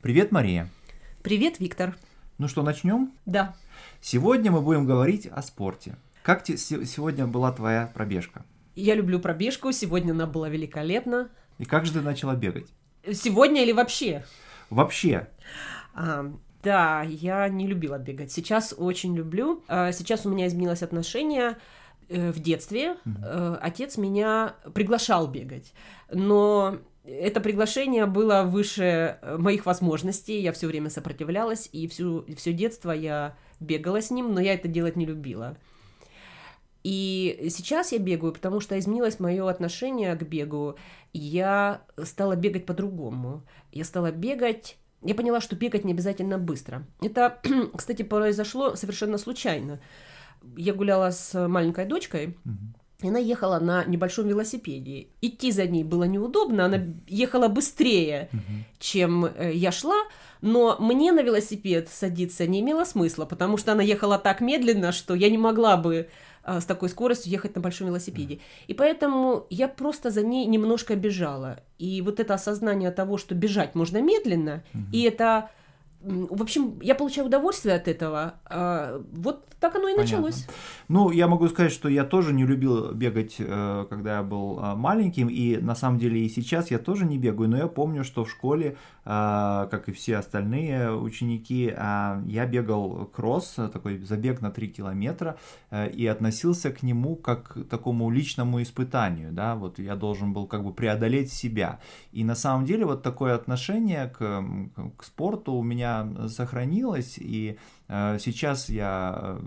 Привет, Мария. Привет, Виктор. Ну что, начнем? Да. Сегодня мы будем говорить о спорте. Как те, сегодня была твоя пробежка? Я люблю пробежку, сегодня она была великолепна. И как же ты начала бегать? Сегодня или вообще? Вообще. А, да, я не любила бегать. Сейчас очень люблю. А, сейчас у меня изменилось отношение э, в детстве. Mm-hmm. Отец меня приглашал бегать, но это приглашение было выше э, моих возможностей, я все время сопротивлялась, и всю, все детство я бегала с ним, но я это делать не любила. И сейчас я бегаю, потому что изменилось мое отношение к бегу. Я стала бегать по-другому. Я стала бегать я поняла, что бегать не обязательно быстро. Это, кстати, произошло совершенно случайно. Я гуляла с маленькой дочкой, mm-hmm. И она ехала на небольшом велосипеде. Идти за ней было неудобно, она ехала быстрее, угу. чем э, я шла, но мне на велосипед садиться не имело смысла, потому что она ехала так медленно, что я не могла бы э, с такой скоростью ехать на большом велосипеде. И поэтому я просто за ней немножко бежала. И вот это осознание того, что бежать можно медленно, угу. и это в общем, я получаю удовольствие от этого. А, вот так оно и Понятно. началось. Ну, я могу сказать, что я тоже не любил бегать, э, когда я был а, маленьким, и на самом деле и сейчас я тоже не бегаю, но я помню, что в школе, а, как и все остальные ученики, я бегал кросс, такой забег на 3 километра, э, и относился к нему как к такому личному испытанию, да, вот я должен был как бы преодолеть себя. И на самом деле вот такое отношение к, к спорту у меня меня сохранилось, и э, сейчас я э,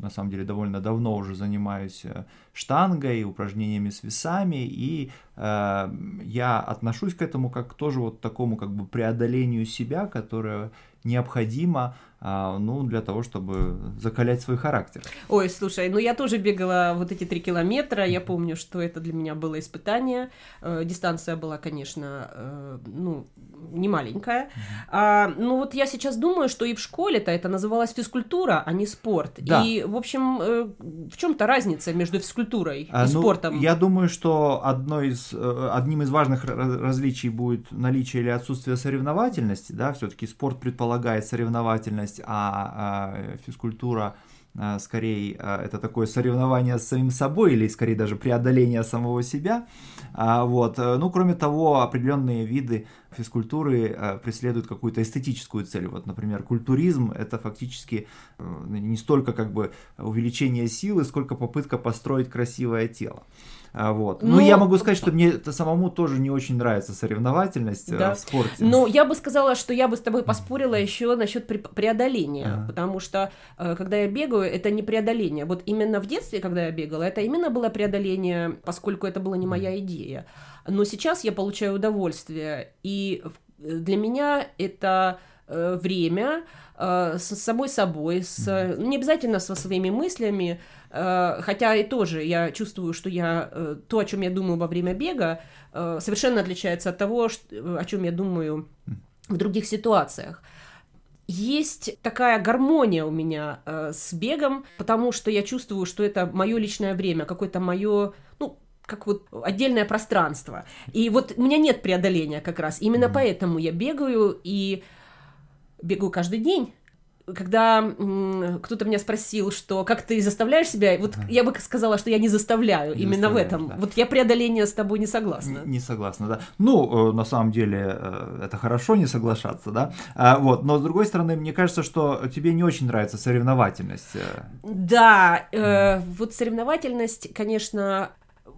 на самом деле довольно давно уже занимаюсь э, штангой, упражнениями с весами, и я отношусь к этому как тоже вот такому как бы преодолению себя, которое необходимо а, ну, для того, чтобы закалять свой характер. Ой, слушай, ну я тоже бегала вот эти три километра, я помню, что это для меня было испытание. Э, дистанция была, конечно, э, ну, не маленькая. А, ну вот я сейчас думаю, что и в школе-то это называлось физкультура, а не спорт. Да. И, в общем, э, в чем-то разница между физкультурой а, и ну, спортом? Я думаю, что одной из, одним из важных различий будет наличие или отсутствие соревновательности, да, все-таки спорт предполагает соревновательность, деятельность, а, а физкультура а, скорее а, это такое соревнование с самим собой или скорее даже преодоление самого себя. Вот. Ну, кроме того, определенные виды физкультуры преследуют какую-то эстетическую цель. Вот, например, культуризм – это фактически э, не столько как бы увеличение силы, сколько попытка построить красивое тело. А, вот. Ну, ну, я могу сказать, что мне самому тоже не очень нравится соревновательность э, да. в спорте. Ну, я бы сказала, что я бы с тобой поспорила еще насчет преодоления, а. потому что э, когда я бегаю, это не преодоление. Вот именно в детстве, когда я бегала, это именно было преодоление, поскольку это была не моя идея. Но сейчас я получаю удовольствие, и для меня это э, время с самой собой, с, не обязательно со своими мыслями, Э, хотя и тоже я чувствую, что я э, то, о чем я думаю во время бега, э, совершенно отличается от того, о чем я думаю в других ситуациях. Есть такая гармония у меня с бегом, потому что я чувствую, что это мое личное время, какое-то мое, ну, как вот отдельное пространство. И вот у меня нет преодоления как раз. Именно mm-hmm. поэтому я бегаю и бегаю каждый день когда кто-то меня спросил, что как ты заставляешь себя, вот ага. я бы сказала, что я не заставляю, не именно в этом. Да. Вот я преодоление с тобой не согласна. Не, не согласна, да. Ну, э, на самом деле, э, это хорошо не соглашаться, да. А, вот, но с другой стороны, мне кажется, что тебе не очень нравится соревновательность. Э. Да, э, вот соревновательность, конечно,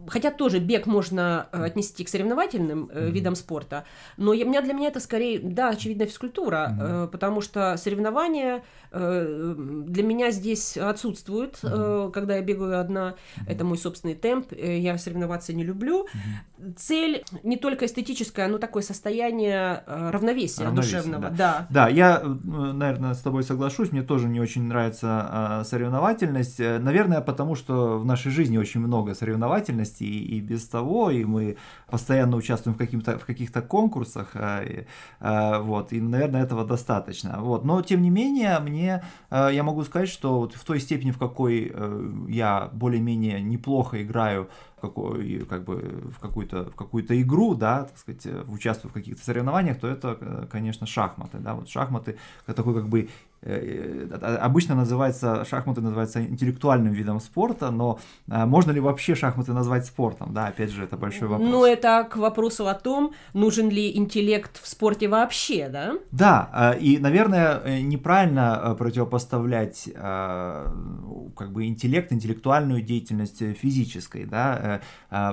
хотя тоже бег можно э, отнести к соревновательным mm-hmm. видам спорта, но я, меня, для меня это скорее, да, очевидно, физкультура, mm-hmm. потому что соревнования для меня здесь отсутствуют, mm-hmm. когда я бегаю одна, mm-hmm. это мой собственный темп, я соревноваться не люблю. Mm-hmm. Цель не только эстетическая, но такое состояние равновесия, равновесия душевного. Да. да, да, я, наверное, с тобой соглашусь, мне тоже не очень нравится э, соревновательность, наверное, потому что в нашей жизни очень много соревновательности, деятельности и, и без того, и мы постоянно участвуем в, в каких-то конкурсах, и, а, вот, и, наверное, этого достаточно. Вот. Но, тем не менее, мне, а, я могу сказать, что вот в той степени, в какой э, я более-менее неплохо играю какой, как бы в какую-то в какую-то игру, да, так сказать, э, участвую в каких-то соревнованиях, то это, э, конечно, шахматы, да, вот шахматы такой как бы Э, э, обычно называется, шахматы называются интеллектуальным видом спорта, но э, можно ли вообще шахматы назвать спортом? Да, опять же, это большой вопрос. Ну, это к вопросу о том, нужен ли интеллект в спорте вообще, да? Да, и, наверное, неправильно противопоставлять как бы интеллект, интеллектуальную деятельность физической, да,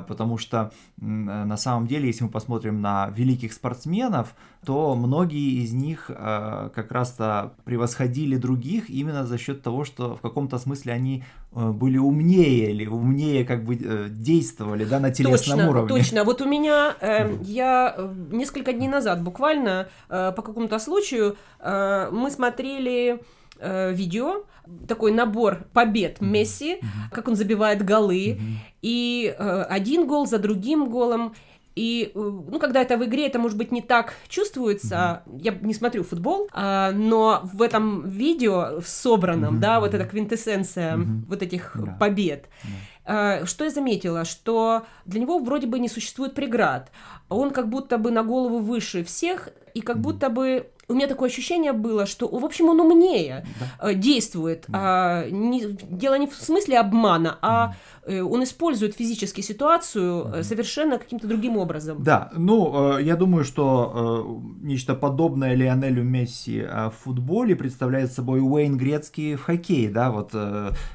потому что на самом деле, если мы посмотрим на великих спортсменов, то многие из них как раз-то превосходят превосходили других именно за счет того, что в каком-то смысле они э, были умнее или умнее как бы э, действовали да, на телесном точно, уровне. Точно, вот у меня, э, я э, несколько дней назад буквально э, по какому-то случаю э, мы смотрели э, видео, такой набор побед Месси, mm-hmm. как он забивает голы, mm-hmm. и э, один гол за другим голом, и, э, ну, когда это в игре, это, может быть, не так чувствуется. Mm-hmm. Я не смотрю футбол, а, но в этом видео, в собранном, mm-hmm. да, вот эта квинтэссенция mm-hmm. вот этих yeah. побед. Yeah. А, что я заметила? Что для него вроде бы не существует преград. Он как будто бы на голову выше всех, и как mm-hmm. будто бы у меня такое ощущение было, что, в общем, он умнее да. Э, действует. Да. А, не, дело не в смысле обмана, а. Он использует физически ситуацию mm. совершенно каким-то другим образом. Да, ну, я думаю, что нечто подобное Лионелю Месси в футболе представляет собой Уэйн Грецкий в хоккее, да, вот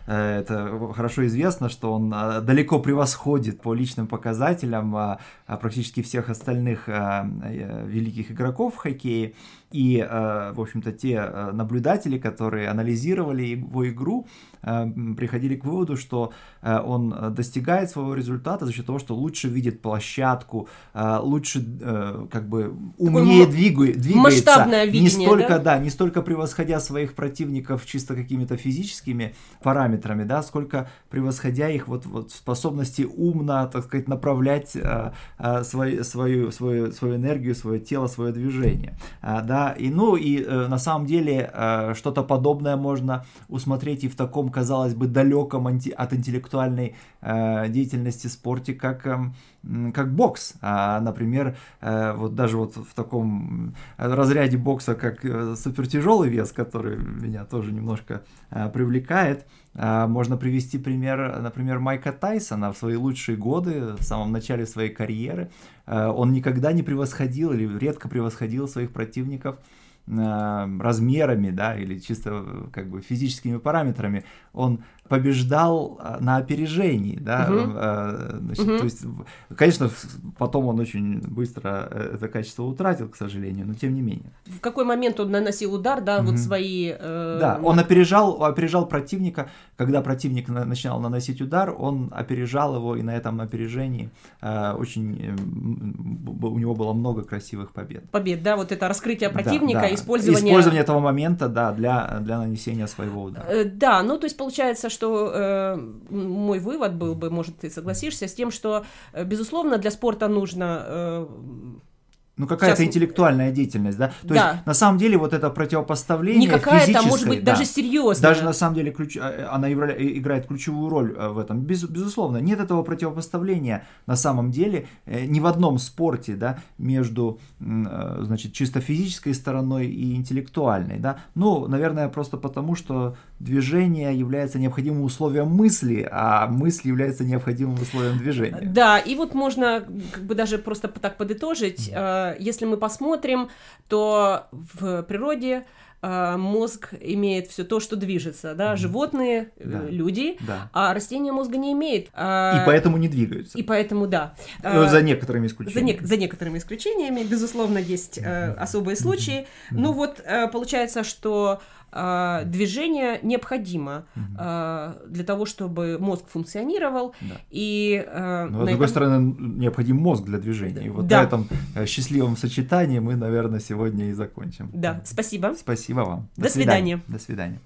это хорошо известно, что он далеко превосходит по личным показателям практически всех остальных великих игроков в хоккее. И, э, в общем-то, те э, наблюдатели, которые анализировали его игру, э, приходили к выводу, что он достигает своего результата за счет того, что лучше видит площадку, лучше как бы умнее двигает, двигается. Видение, не столько, да? да, не столько превосходя своих противников чисто какими-то физическими параметрами, да, сколько превосходя их вот, вот способности умно, так сказать, направлять свою, свою, свою, свою энергию, свое тело, свое движение. Да, и ну и э, на самом деле э, что-то подобное можно усмотреть и в таком, казалось бы, далеком анти- от интеллектуальной э, деятельности спорте, как, э, как бокс. А, например, э, вот даже вот в таком разряде бокса, как э, супертяжелый вес, который меня тоже немножко э, привлекает, э, можно привести пример, например, Майка Тайсона в свои лучшие годы, в самом начале своей карьеры. Э, он никогда не превосходил или редко превосходил своих противников размерами, да, или чисто как бы физическими параметрами. Он побеждал а, на опережении, да, угу. значит, угу. то есть, конечно, потом он очень быстро э, это качество утратил, к сожалению, но тем не менее. В какой момент он наносил удар, да, угу. вот свои... Э... Да, он опережал, опережал противника, когда противник начинал наносить удар, он опережал его, и на этом опережении э, очень, э, у него было много красивых побед. Побед, да, вот это раскрытие противника, да, да. Использование... Использование этого момента, да, для, для нанесения своего удара. Э, да, ну, то есть получается, что э, мой вывод был бы, может, ты согласишься с тем, что, э, безусловно, для спорта нужно э, ну, какая-то Сейчас... интеллектуальная деятельность, да? То да. есть, на самом деле, вот это противопоставление Не какая-то, может быть, да, даже серьезная. Даже, на самом деле, ключ... А, э, она играет ключевую роль э, в этом. Без... Безусловно, нет этого противопоставления, на самом деле, э, ни в одном спорте, да, между, значит, чисто физической стороной и интеллектуальной, да? Ну, наверное, просто потому, что движение является необходимым условием мысли, а мысль является необходимым условием движения. Да, и вот можно как бы даже просто так подытожить, если мы посмотрим, то в природе э, мозг имеет все то, что движется, да, животные, э, да. люди, да. а растения мозга не имеют. А, и поэтому не двигаются. И поэтому, да. Ну, за некоторыми исключениями. За, не, за некоторыми исключениями, безусловно, есть э, особые случаи. Ну вот, э, получается, что э, движение необходимо э, для того, чтобы мозг функционировал. Да. И, э, Но, с другой этом... стороны, необходим мозг для движения. И вот да. на этом э, счастливом сочетании мы, наверное, сегодня и закончим. Да, спасибо. Спасибо вам. До, До свидания. свидания. До свидания.